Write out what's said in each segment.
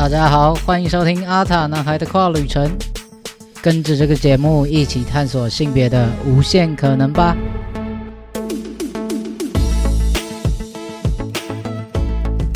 大家好，欢迎收听阿塔男孩的跨旅程，跟着这个节目一起探索性别的无限可能吧。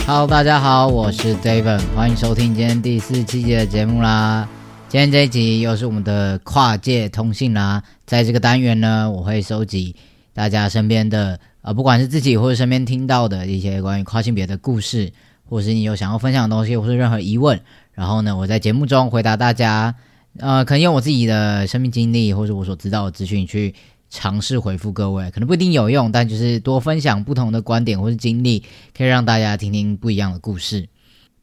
Hello，大家好，我是 David，欢迎收听今天第四期的节目啦。今天这一集又是我们的跨界通信啦，在这个单元呢，我会收集大家身边的呃，不管是自己或者身边听到的一些关于跨性别的故事，或是你有想要分享的东西，或是任何疑问，然后呢，我在节目中回答大家。呃，可能用我自己的生命经历，或者我所知道的资讯去。尝试回复各位，可能不一定有用，但就是多分享不同的观点或是经历，可以让大家听听不一样的故事。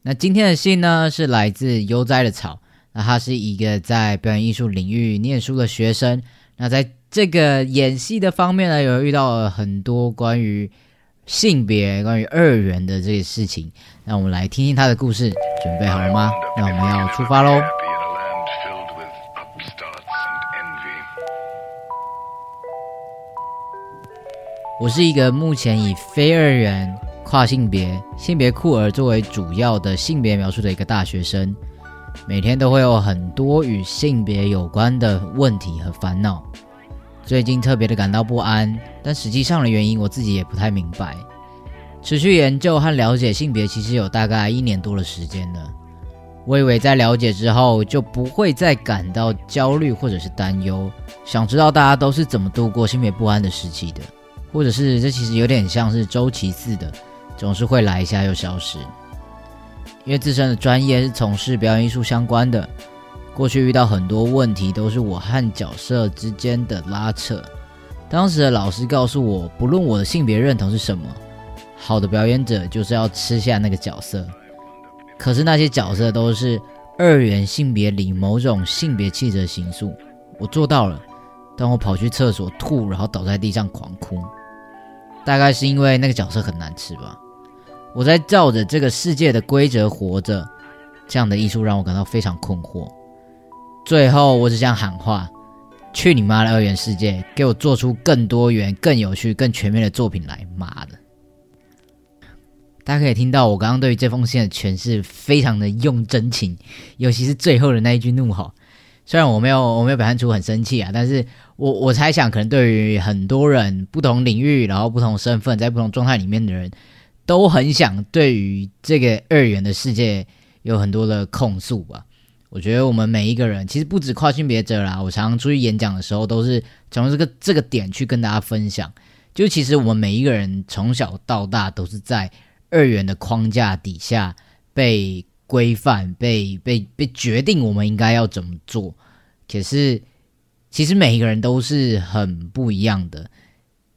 那今天的信呢，是来自悠哉的草。那他是一个在表演艺术领域念书的学生。那在这个演戏的方面呢，有遇到了很多关于性别、关于二元的这些事情。那我们来听听他的故事，准备好了吗？那我们要出发喽！我是一个目前以非二元、跨性别、性别酷儿作为主要的性别描述的一个大学生，每天都会有很多与性别有关的问题和烦恼。最近特别的感到不安，但实际上的原因我自己也不太明白。持续研究和了解性别其实有大概一年多的时间了，我以为在了解之后就不会再感到焦虑或者是担忧。想知道大家都是怎么度过性别不安的时期的。或者是这其实有点像是周期似的，总是会来一下又消失。因为自身的专业是从事表演艺术相关的，过去遇到很多问题都是我和角色之间的拉扯。当时的老师告诉我，不论我的性别认同是什么，好的表演者就是要吃下那个角色。可是那些角色都是二元性别里某种性别气质的形塑，我做到了，但我跑去厕所吐，然后倒在地上狂哭。大概是因为那个角色很难吃吧。我在照着这个世界的规则活着，这样的艺术让我感到非常困惑。最后，我只想喊话：去你妈的二元世界，给我做出更多元、更有趣、更全面的作品来！妈的！大家可以听到我刚刚对于这封信的诠释，非常的用真情，尤其是最后的那一句怒吼。虽然我没有我没有表现出很生气啊，但是我我猜想，可能对于很多人不同领域，然后不同身份，在不同状态里面的人，都很想对于这个二元的世界有很多的控诉吧。我觉得我们每一个人，其实不止跨性别者啦，我常常出去演讲的时候，都是从这个这个点去跟大家分享。就其实我们每一个人从小到大都是在二元的框架底下被。规范被被被决定，我们应该要怎么做？可是其实每一个人都是很不一样的，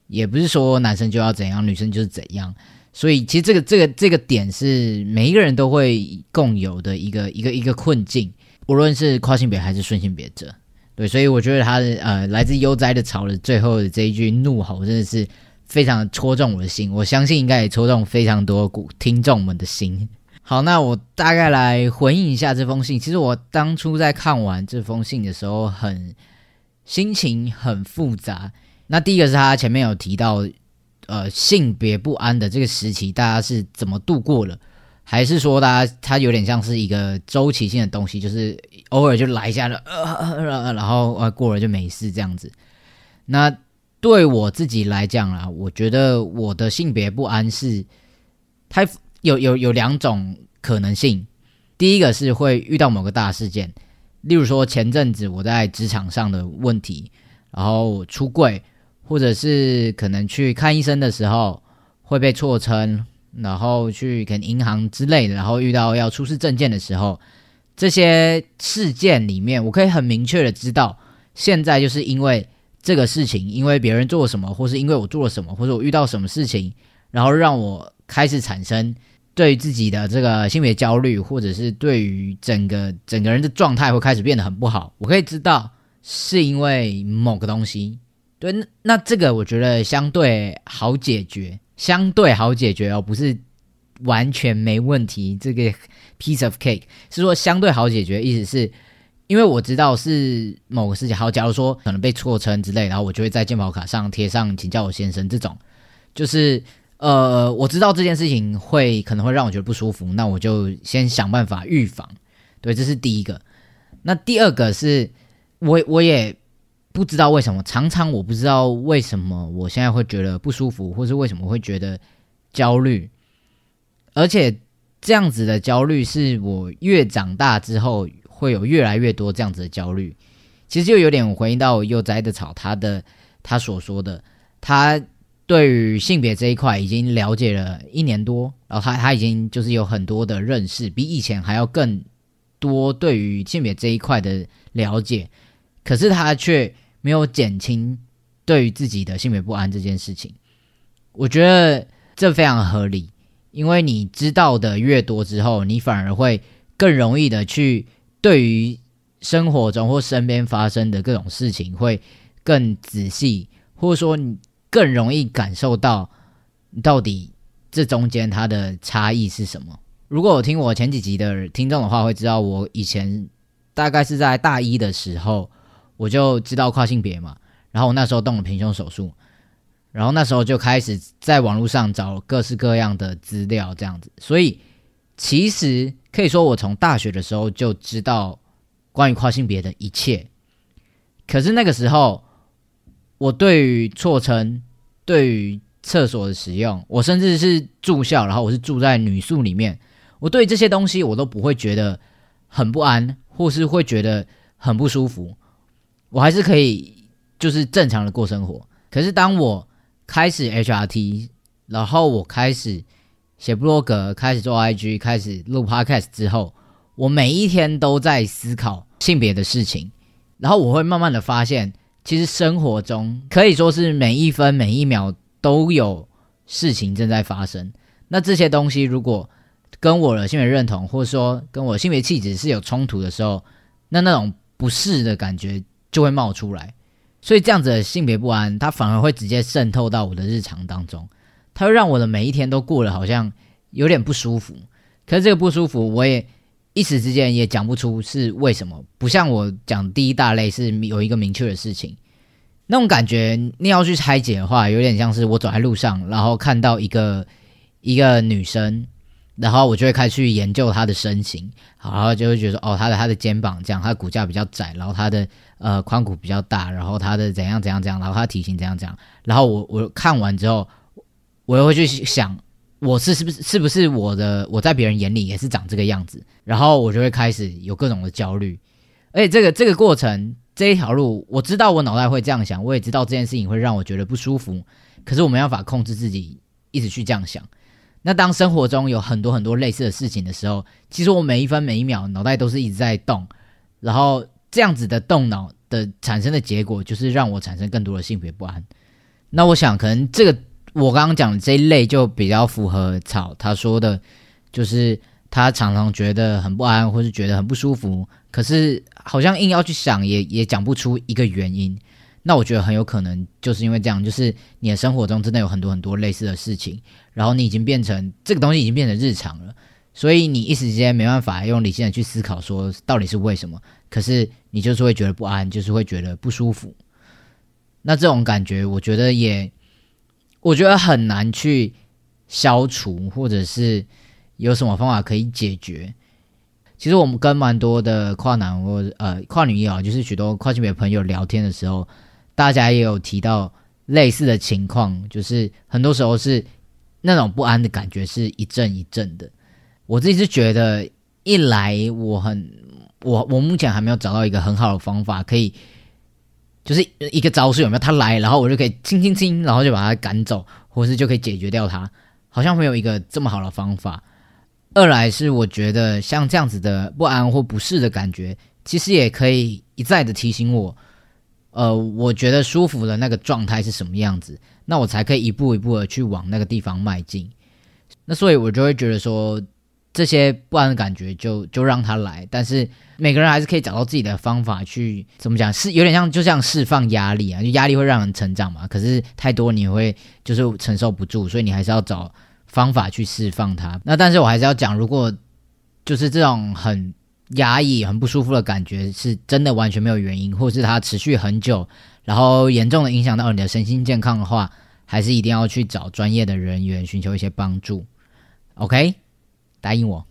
也不是说男生就要怎样，女生就是怎样。所以其实这个这个这个点是每一个人都会共有的一个一个一个困境，无论是跨性别还是顺性别者。对，所以我觉得他的呃来自悠哉的草的最后的这一句怒吼，真的是非常戳中我的心。我相信应该也戳中非常多古听众们的心。好，那我大概来回应一下这封信。其实我当初在看完这封信的时候，很心情很复杂。那第一个是他前面有提到，呃，性别不安的这个时期，大家是怎么度过了？还是说，大家它有点像是一个周期性的东西，就是偶尔就来一下了，呃，然后呃过了就没事这样子？那对我自己来讲啊，我觉得我的性别不安是太。有有有两种可能性，第一个是会遇到某个大事件，例如说前阵子我在职场上的问题，然后出柜，或者是可能去看医生的时候会被错称，然后去可能银行之类的，然后遇到要出示证件的时候，这些事件里面，我可以很明确的知道，现在就是因为这个事情，因为别人做了什么，或是因为我做了什么，或者我遇到什么事情，然后让我开始产生。对自己的这个性别焦虑，或者是对于整个整个人的状态会开始变得很不好，我可以知道是因为某个东西。对，那那这个我觉得相对好解决，相对好解决哦，不是完全没问题。这个 piece of cake 是说相对好解决，意思是因为我知道是某个事情。好，假如说可能被错称之类，然后我就会在健保卡上贴上“请叫我先生”这种，就是。呃，我知道这件事情会可能会让我觉得不舒服，那我就先想办法预防。对，这是第一个。那第二个是，我我也不知道为什么，常常我不知道为什么我现在会觉得不舒服，或是为什么会觉得焦虑，而且这样子的焦虑是我越长大之后会有越来越多这样子的焦虑。其实就有点回应到幼崽的草他的他所说的，他。对于性别这一块已经了解了一年多，然后他他已经就是有很多的认识，比以前还要更多对于性别这一块的了解，可是他却没有减轻对于自己的性别不安这件事情。我觉得这非常合理，因为你知道的越多之后，你反而会更容易的去对于生活中或身边发生的各种事情会更仔细，或者说你。更容易感受到到底这中间它的差异是什么。如果我听我前几集的听众的话，会知道我以前大概是在大一的时候，我就知道跨性别嘛。然后我那时候动了平胸手术，然后那时候就开始在网络上找各式各样的资料，这样子。所以其实可以说，我从大学的时候就知道关于跨性别的一切。可是那个时候。我对于错称，对于厕所的使用，我甚至是住校，然后我是住在女宿里面，我对这些东西我都不会觉得很不安，或是会觉得很不舒服，我还是可以就是正常的过生活。可是当我开始 HRT，然后我开始写布洛格，开始做 IG，开始录 Podcast 之后，我每一天都在思考性别的事情，然后我会慢慢的发现。其实生活中可以说是每一分每一秒都有事情正在发生。那这些东西如果跟我的性别认同，或者说跟我性别气质是有冲突的时候，那那种不适的感觉就会冒出来。所以这样子的性别不安，它反而会直接渗透到我的日常当中，它会让我的每一天都过得好像有点不舒服。可是这个不舒服，我也。一时之间也讲不出是为什么，不像我讲第一大类是有一个明确的事情，那种感觉你要去拆解的话，有点像是我走在路上，然后看到一个一个女生，然后我就会开始去研究他的身形，然后就会觉得哦，他的他的肩膀这样，他骨架比较窄，然后他的呃髋骨比较大，然后他的怎样怎样怎样，然后他体型怎样怎样，然后我我看完之后，我又会去想。我是是不是是不是我的我在别人眼里也是长这个样子，然后我就会开始有各种的焦虑，而且这个这个过程这一条路，我知道我脑袋会这样想，我也知道这件事情会让我觉得不舒服，可是我没办法控制自己一直去这样想。那当生活中有很多很多类似的事情的时候，其实我每一分每一秒脑袋都是一直在动，然后这样子的动脑的产生的结果就是让我产生更多的性别不安。那我想可能这个。我刚刚讲的这一类就比较符合草他说的，就是他常常觉得很不安，或是觉得很不舒服，可是好像硬要去想，也也讲不出一个原因。那我觉得很有可能就是因为这样，就是你的生活中真的有很多很多类似的事情，然后你已经变成这个东西已经变成日常了，所以你一时间没办法用理性的去思考说到底是为什么，可是你就是会觉得不安，就是会觉得不舒服。那这种感觉，我觉得也。我觉得很难去消除，或者是有什么方法可以解决。其实我们跟蛮多的跨男或呃跨女也好，就是许多跨性别朋友聊天的时候，大家也有提到类似的情况，就是很多时候是那种不安的感觉是一阵一阵的。我自己是觉得，一来我很我我目前还没有找到一个很好的方法可以。就是一个招数有没有？他来，然后我就可以轻轻轻，然后就把他赶走，或是就可以解决掉他。好像没有一个这么好的方法。二来是我觉得像这样子的不安或不适的感觉，其实也可以一再的提醒我，呃，我觉得舒服的那个状态是什么样子，那我才可以一步一步的去往那个地方迈进。那所以我就会觉得说。这些不安的感觉就就让他来，但是每个人还是可以找到自己的方法去怎么讲，是有点像就像释放压力啊，就压力会让人成长嘛。可是太多你会就是承受不住，所以你还是要找方法去释放它。那但是我还是要讲，如果就是这种很压抑、很不舒服的感觉是真的完全没有原因，或是它持续很久，然后严重的影响到你的身心健康的话，还是一定要去找专业的人员寻求一些帮助。OK，答应我。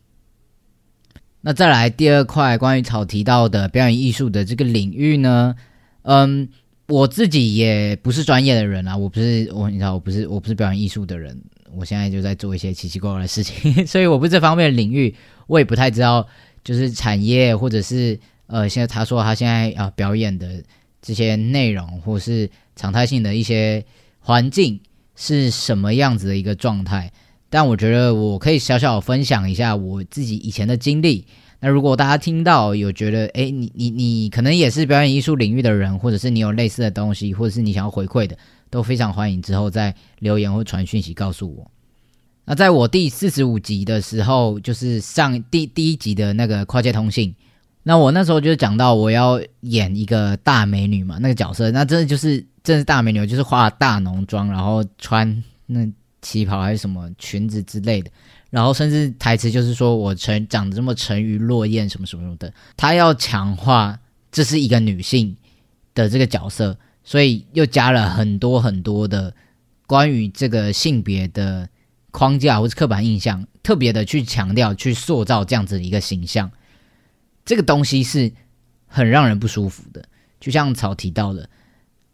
那再来第二块关于草提到的表演艺术的这个领域呢？嗯，我自己也不是专业的人啊，我不是我你知道我不是我不是表演艺术的人，我现在就在做一些奇奇怪怪的事情，所以我不是这方面的领域，我也不太知道就是产业或者是呃现在他说他现在啊表演的这些内容或是常态性的一些环境是什么样子的一个状态。但我觉得我可以小小分享一下我自己以前的经历。那如果大家听到有觉得，哎，你你你可能也是表演艺术领域的人，或者是你有类似的东西，或者是你想要回馈的，都非常欢迎之后再留言或传讯息告诉我。那在我第四十五集的时候，就是上第第一集的那个跨界通信，那我那时候就讲到我要演一个大美女嘛，那个角色，那真的就是真是大美女，就是化大浓妆，然后穿那。旗袍还是什么裙子之类的，然后甚至台词就是说我成长得这么沉鱼落雁什么什么什么的，他要强化这是一个女性的这个角色，所以又加了很多很多的关于这个性别的框架或是刻板印象，特别的去强调去塑造这样子的一个形象，这个东西是很让人不舒服的，就像草提到的。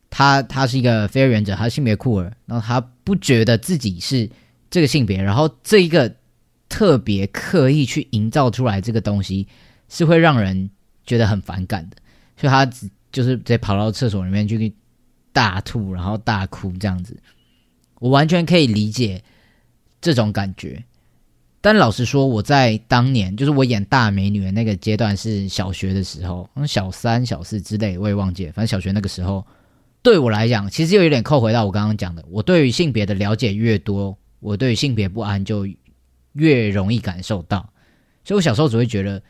他他是一个非二元者，他性别酷儿，然后他不觉得自己是这个性别，然后这一个特别刻意去营造出来这个东西，是会让人觉得很反感的，所以他就是直接跑到厕所里面去大吐，然后大哭这样子，我完全可以理解这种感觉。但老实说，我在当年就是我演大美女的那个阶段是小学的时候，小三、小四之类，我也忘记了，反正小学那个时候。对我来讲，其实又有点扣回到我刚刚讲的，我对于性别的了解越多，我对于性别不安就越容易感受到。所以我小时候只会觉得，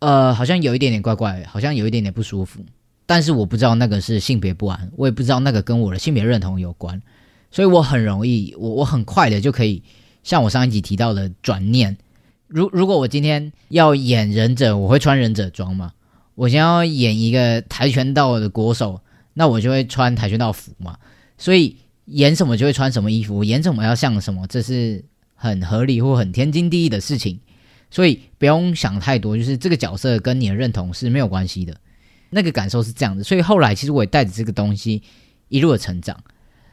呃，好像有一点点怪怪，好像有一点点不舒服，但是我不知道那个是性别不安，我也不知道那个跟我的性别认同有关，所以我很容易，我我很快的就可以像我上一集提到的转念。如如果我今天要演忍者，我会穿忍者装吗？我想要演一个跆拳道的国手。那我就会穿跆拳道服嘛，所以演什么就会穿什么衣服，演什么要像什么，这是很合理或很天经地义的事情，所以不用想太多，就是这个角色跟你的认同是没有关系的，那个感受是这样的。所以后来其实我也带着这个东西一路的成长。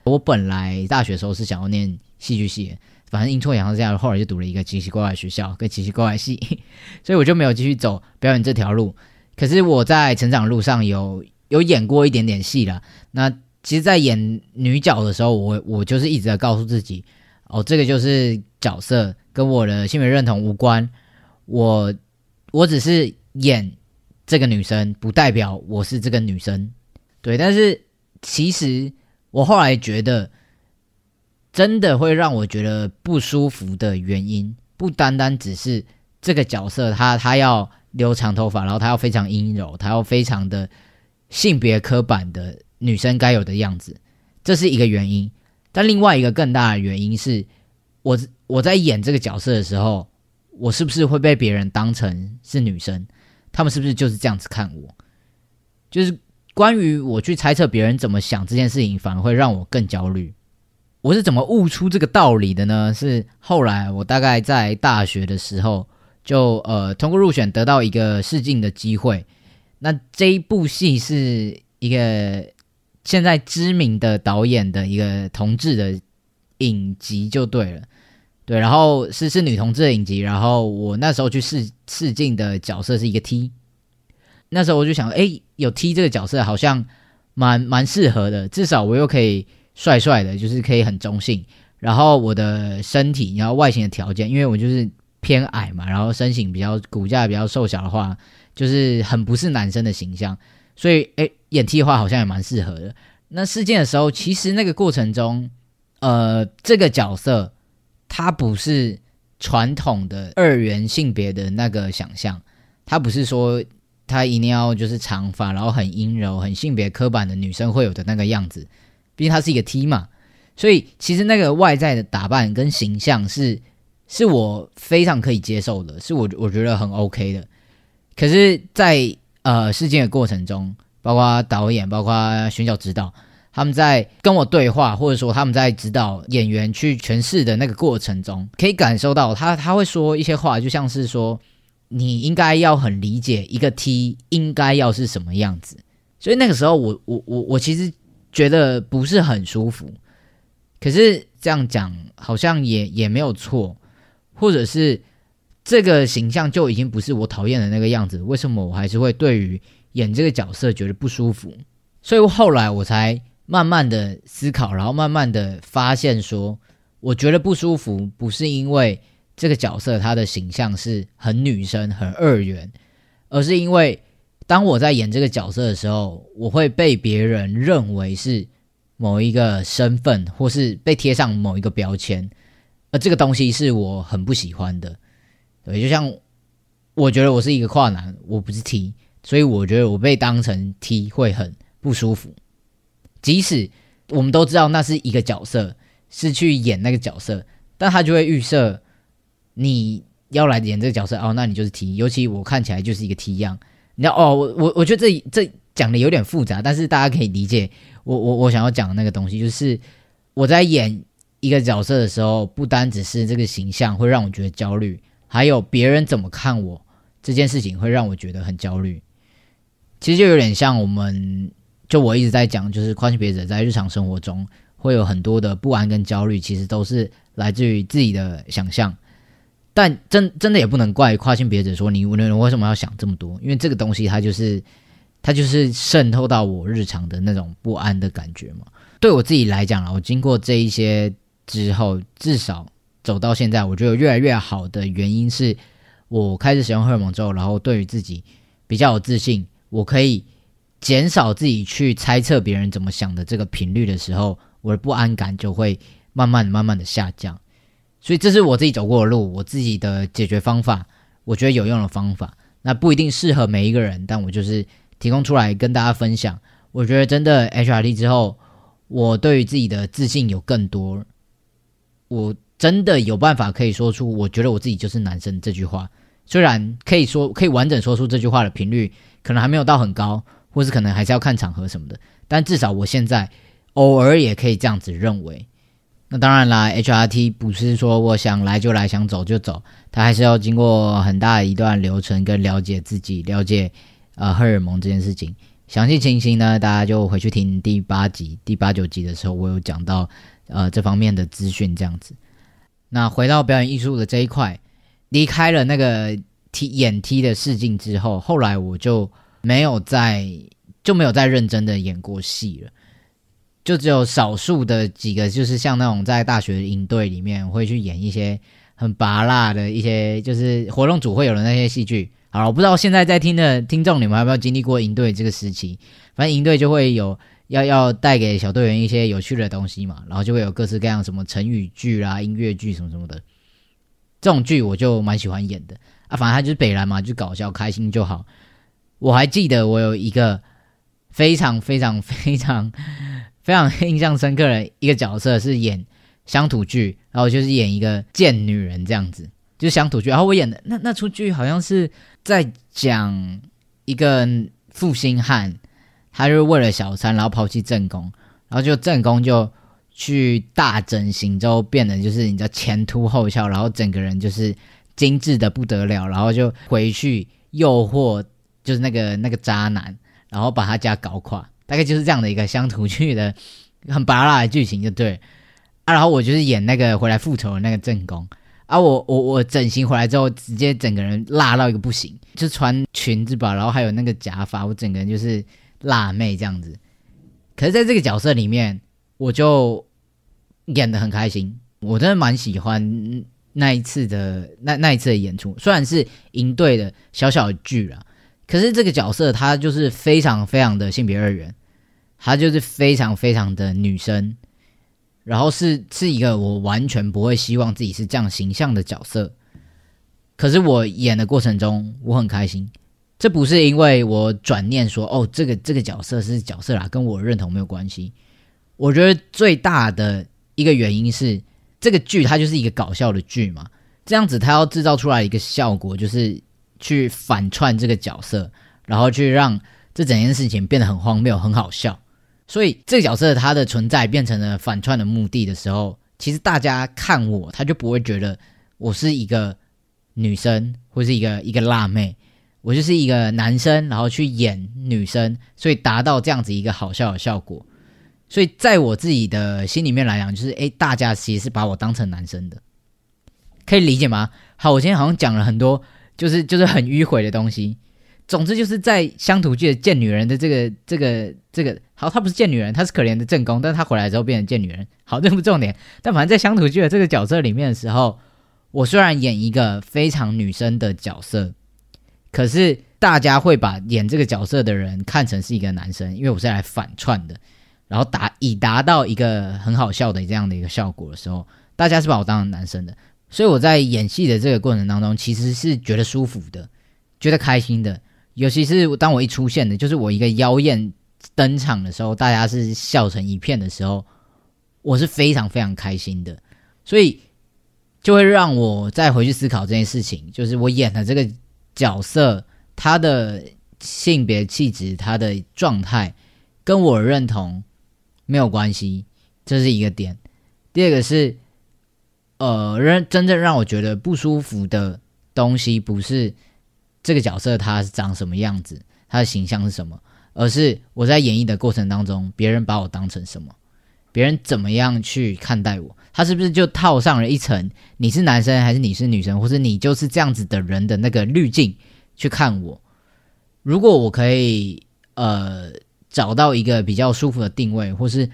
我本来大学时候是想要念戏剧系，反正阴错阳差这样，后来就读了一个奇奇怪怪学校跟奇奇怪怪系，所以我就没有继续走表演这条路。可是我在成长路上有。有演过一点点戏了，那其实，在演女角的时候，我我就是一直在告诉自己，哦，这个就是角色，跟我的性别认同无关，我我只是演这个女生，不代表我是这个女生，对。但是其实我后来觉得，真的会让我觉得不舒服的原因，不单单只是这个角色，他他要留长头发，然后他要非常阴柔，他要非常的。性别刻板的女生该有的样子，这是一个原因。但另外一个更大的原因是，我我在演这个角色的时候，我是不是会被别人当成是女生？他们是不是就是这样子看我？就是关于我去猜测别人怎么想这件事情，反而会让我更焦虑。我是怎么悟出这个道理的呢？是后来我大概在大学的时候，就呃通过入选得到一个试镜的机会。那这一部戏是一个现在知名的导演的一个同志的影集就对了，对，然后是是女同志的影集，然后我那时候去试试镜的角色是一个 T，那时候我就想，哎，有 T 这个角色好像蛮蛮适合的，至少我又可以帅帅的，就是可以很中性，然后我的身体然后外形的条件，因为我就是偏矮嘛，然后身形比较骨架比较瘦小的话。就是很不是男生的形象，所以诶，演 T 的话好像也蛮适合的。那事件的时候，其实那个过程中，呃，这个角色他不是传统的二元性别的那个想象，他不是说他一定要就是长发，然后很阴柔、很性别刻板的女生会有的那个样子。毕竟她是一个 T 嘛，所以其实那个外在的打扮跟形象是是我非常可以接受的，是我我觉得很 OK 的。可是，在呃事件的过程中，包括导演，包括选角指导，他们在跟我对话，或者说他们在指导演员去诠释的那个过程中，可以感受到他他会说一些话，就像是说你应该要很理解一个 T 应该要是什么样子。所以那个时候，我我我我其实觉得不是很舒服。可是这样讲好像也也没有错，或者是这个形象就已经不是我讨厌的那个样子，为什么我还是会对于演这个角色觉得不舒服？所以后来我才慢慢的思考，然后慢慢的发现说，我觉得不舒服不是因为这个角色他的形象是很女生很二元，而是因为当我在演这个角色的时候，我会被别人认为是。某一个身份，或是被贴上某一个标签，而这个东西是我很不喜欢的。对，就像我觉得我是一个跨男，我不是 T，所以我觉得我被当成 T 会很不舒服。即使我们都知道那是一个角色，是去演那个角色，但他就会预设你要来演这个角色哦，那你就是 T。尤其我看起来就是一个 T 样，你知道哦，我我我觉得这这讲的有点复杂，但是大家可以理解。我我我想要讲的那个东西，就是我在演一个角色的时候，不单只是这个形象会让我觉得焦虑，还有别人怎么看我这件事情会让我觉得很焦虑。其实就有点像我们，就我一直在讲，就是跨性别者在日常生活中会有很多的不安跟焦虑，其实都是来自于自己的想象。但真真的也不能怪跨性别者说你你为什么要想这么多，因为这个东西它就是。它就是渗透到我日常的那种不安的感觉嘛。对我自己来讲啊，我经过这一些之后，至少走到现在，我觉得越来越好的原因是我开始使用荷尔蒙之后，然后对于自己比较有自信，我可以减少自己去猜测别人怎么想的这个频率的时候，我的不安感就会慢慢慢慢的下降。所以这是我自己走过的路，我自己的解决方法，我觉得有用的方法。那不一定适合每一个人，但我就是。提供出来跟大家分享，我觉得真的 HRT 之后，我对于自己的自信有更多，我真的有办法可以说出“我觉得我自己就是男生”这句话。虽然可以说可以完整说出这句话的频率可能还没有到很高，或是可能还是要看场合什么的，但至少我现在偶尔也可以这样子认为。那当然啦，HRT 不是说我想来就来，想走就走，它还是要经过很大一段流程跟了解自己，了解。呃，荷尔蒙这件事情，详细情形呢，大家就回去听第八集、第八九集的时候，我有讲到呃这方面的资讯。这样子，那回到表演艺术的这一块，离开了那个踢演踢的试镜之后，后来我就没有再就没有再认真的演过戏了，就只有少数的几个，就是像那种在大学营队里面会去演一些很拔辣的一些，就是活动组会有的那些戏剧。好了，我不知道现在在听的听众，你们有没有经历过营队这个时期？反正营队就会有要要带给小队员一些有趣的东西嘛，然后就会有各式各样什么成语剧啦、音乐剧什么什么的。这种剧我就蛮喜欢演的啊，反正他就是北兰嘛，就搞笑开心就好。我还记得我有一个非常非常非常非常印象深刻的一个角色是演乡土剧，然后就是演一个贱女人这样子。就是乡土剧，然后我演的那那出剧好像是在讲一个负心汉，他就是为了小三，然后抛弃正宫，然后就正宫就去大整形之后变得就是你知道前凸后翘，然后整个人就是精致的不得了，然后就回去诱惑就是那个那个渣男，然后把他家搞垮，大概就是这样的一个乡土剧的 很拔辣的剧情就对。啊，然后我就是演那个回来复仇的那个正宫。啊，我我我整形回来之后，直接整个人辣到一个不行，就穿裙子吧，然后还有那个假发，我整个人就是辣妹这样子。可是在这个角色里面，我就演的很开心，我真的蛮喜欢那一次的那那一次的演出，虽然是营队的小小的剧了，可是这个角色他就是非常非常的性别二元，她就是非常非常的女生。然后是是一个我完全不会希望自己是这样形象的角色，可是我演的过程中我很开心，这不是因为我转念说哦这个这个角色是角色啦，跟我认同没有关系。我觉得最大的一个原因是这个剧它就是一个搞笑的剧嘛，这样子它要制造出来一个效果，就是去反串这个角色，然后去让这整件事情变得很荒谬、很好笑。所以这个角色他的存在变成了反串的目的的时候，其实大家看我，他就不会觉得我是一个女生或是一个一个辣妹，我就是一个男生，然后去演女生，所以达到这样子一个好笑的效果。所以在我自己的心里面来讲，就是诶，大家其实是把我当成男生的，可以理解吗？好，我今天好像讲了很多，就是就是很迂回的东西。总之就是在乡土剧的贱女人的这个这个这个，好，她不是贱女人，她是可怜的正宫，但是她回来之后变成贱女人。好，这不重点。但反正在乡土剧的这个角色里面的时候，我虽然演一个非常女生的角色，可是大家会把演这个角色的人看成是一个男生，因为我是来反串的，然后达以达到一个很好笑的这样的一个效果的时候，大家是把我当成男生的。所以我在演戏的这个过程当中，其实是觉得舒服的，觉得开心的。尤其是当我一出现的，就是我一个妖艳登场的时候，大家是笑成一片的时候，我是非常非常开心的，所以就会让我再回去思考这件事情，就是我演的这个角色，他的性别气质、他的状态跟我认同没有关系，这是一个点。第二个是，呃，让真正让我觉得不舒服的东西不是。这个角色他是长什么样子，他的形象是什么？而是我在演绎的过程当中，别人把我当成什么？别人怎么样去看待我？他是不是就套上了一层你是男生还是你是女生，或者你就是这样子的人的那个滤镜去看我？如果我可以呃找到一个比较舒服的定位，或是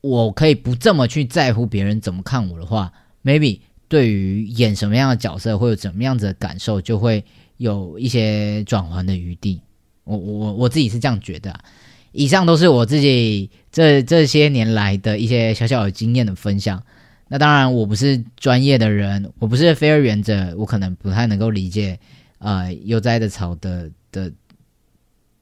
我可以不这么去在乎别人怎么看我的话，maybe 对于演什么样的角色会有怎么样子的感受，就会。有一些转换的余地，我我我自己是这样觉得。以上都是我自己这这些年来的一些小小的经验的分享。那当然，我不是专业的人，我不是非二元者，我可能不太能够理解呃悠哉的草的的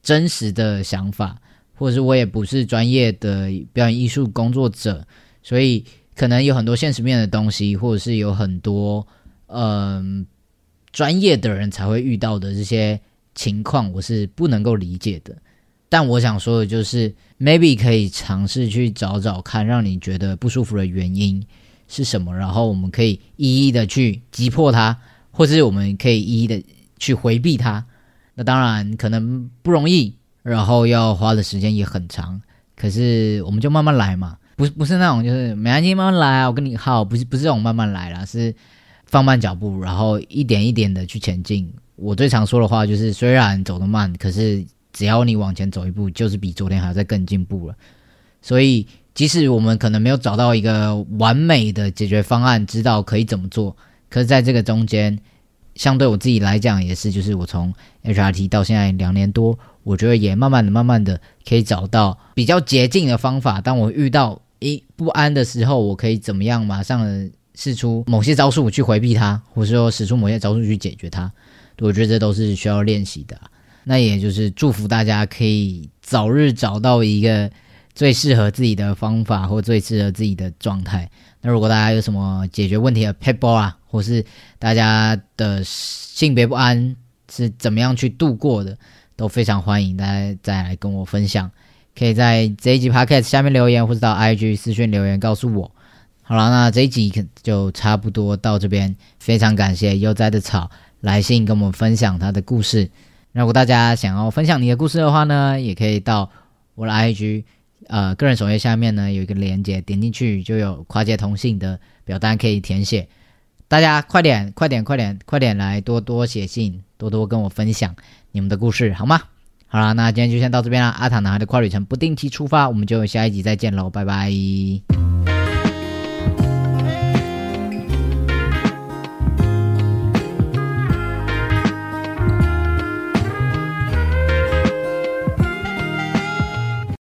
真实的想法，或者是我也不是专业的表演艺术工作者，所以可能有很多现实面的东西，或者是有很多嗯。专业的人才会遇到的这些情况，我是不能够理解的。但我想说的就是，maybe 可以尝试去找找看，让你觉得不舒服的原因是什么，然后我们可以一一的去击破它，或是我们可以一一的去回避它。那当然可能不容易，然后要花的时间也很长。可是我们就慢慢来嘛，不不是那种就是没关系慢慢来啊，我跟你耗，不是不是这种慢慢来啦，是。放慢脚步，然后一点一点的去前进。我最常说的话就是：虽然走得慢，可是只要你往前走一步，就是比昨天还要再更进步了。所以，即使我们可能没有找到一个完美的解决方案，知道可以怎么做，可是在这个中间，相对我自己来讲，也是就是我从 HRT 到现在两年多，我觉得也慢慢的、慢慢的可以找到比较捷径的方法。当我遇到一不安的时候，我可以怎么样马上。试出某些招数去回避它，或者说使出某些招数去解决它，我觉得这都是需要练习的。那也就是祝福大家可以早日找到一个最适合自己的方法，或最适合自己的状态。那如果大家有什么解决问题的 p a p e r 啊，或是大家的性别不安是怎么样去度过的，都非常欢迎大家再来跟我分享。可以在这一集 Podcast 下面留言，或者到 IG 私讯留言告诉我。好了，那这一集就差不多到这边。非常感谢悠哉的草来信跟我们分享他的故事。如果大家想要分享你的故事的话呢，也可以到我的 IG，呃，个人首页下面呢有一个链接，点进去就有跨界同信的表单可以填写。大家快点，快点，快点，快点来多多写信，多多跟我分享你们的故事，好吗？好了，那今天就先到这边了。阿塔男孩的跨旅程不定期出发，我们就下一集再见喽，拜拜。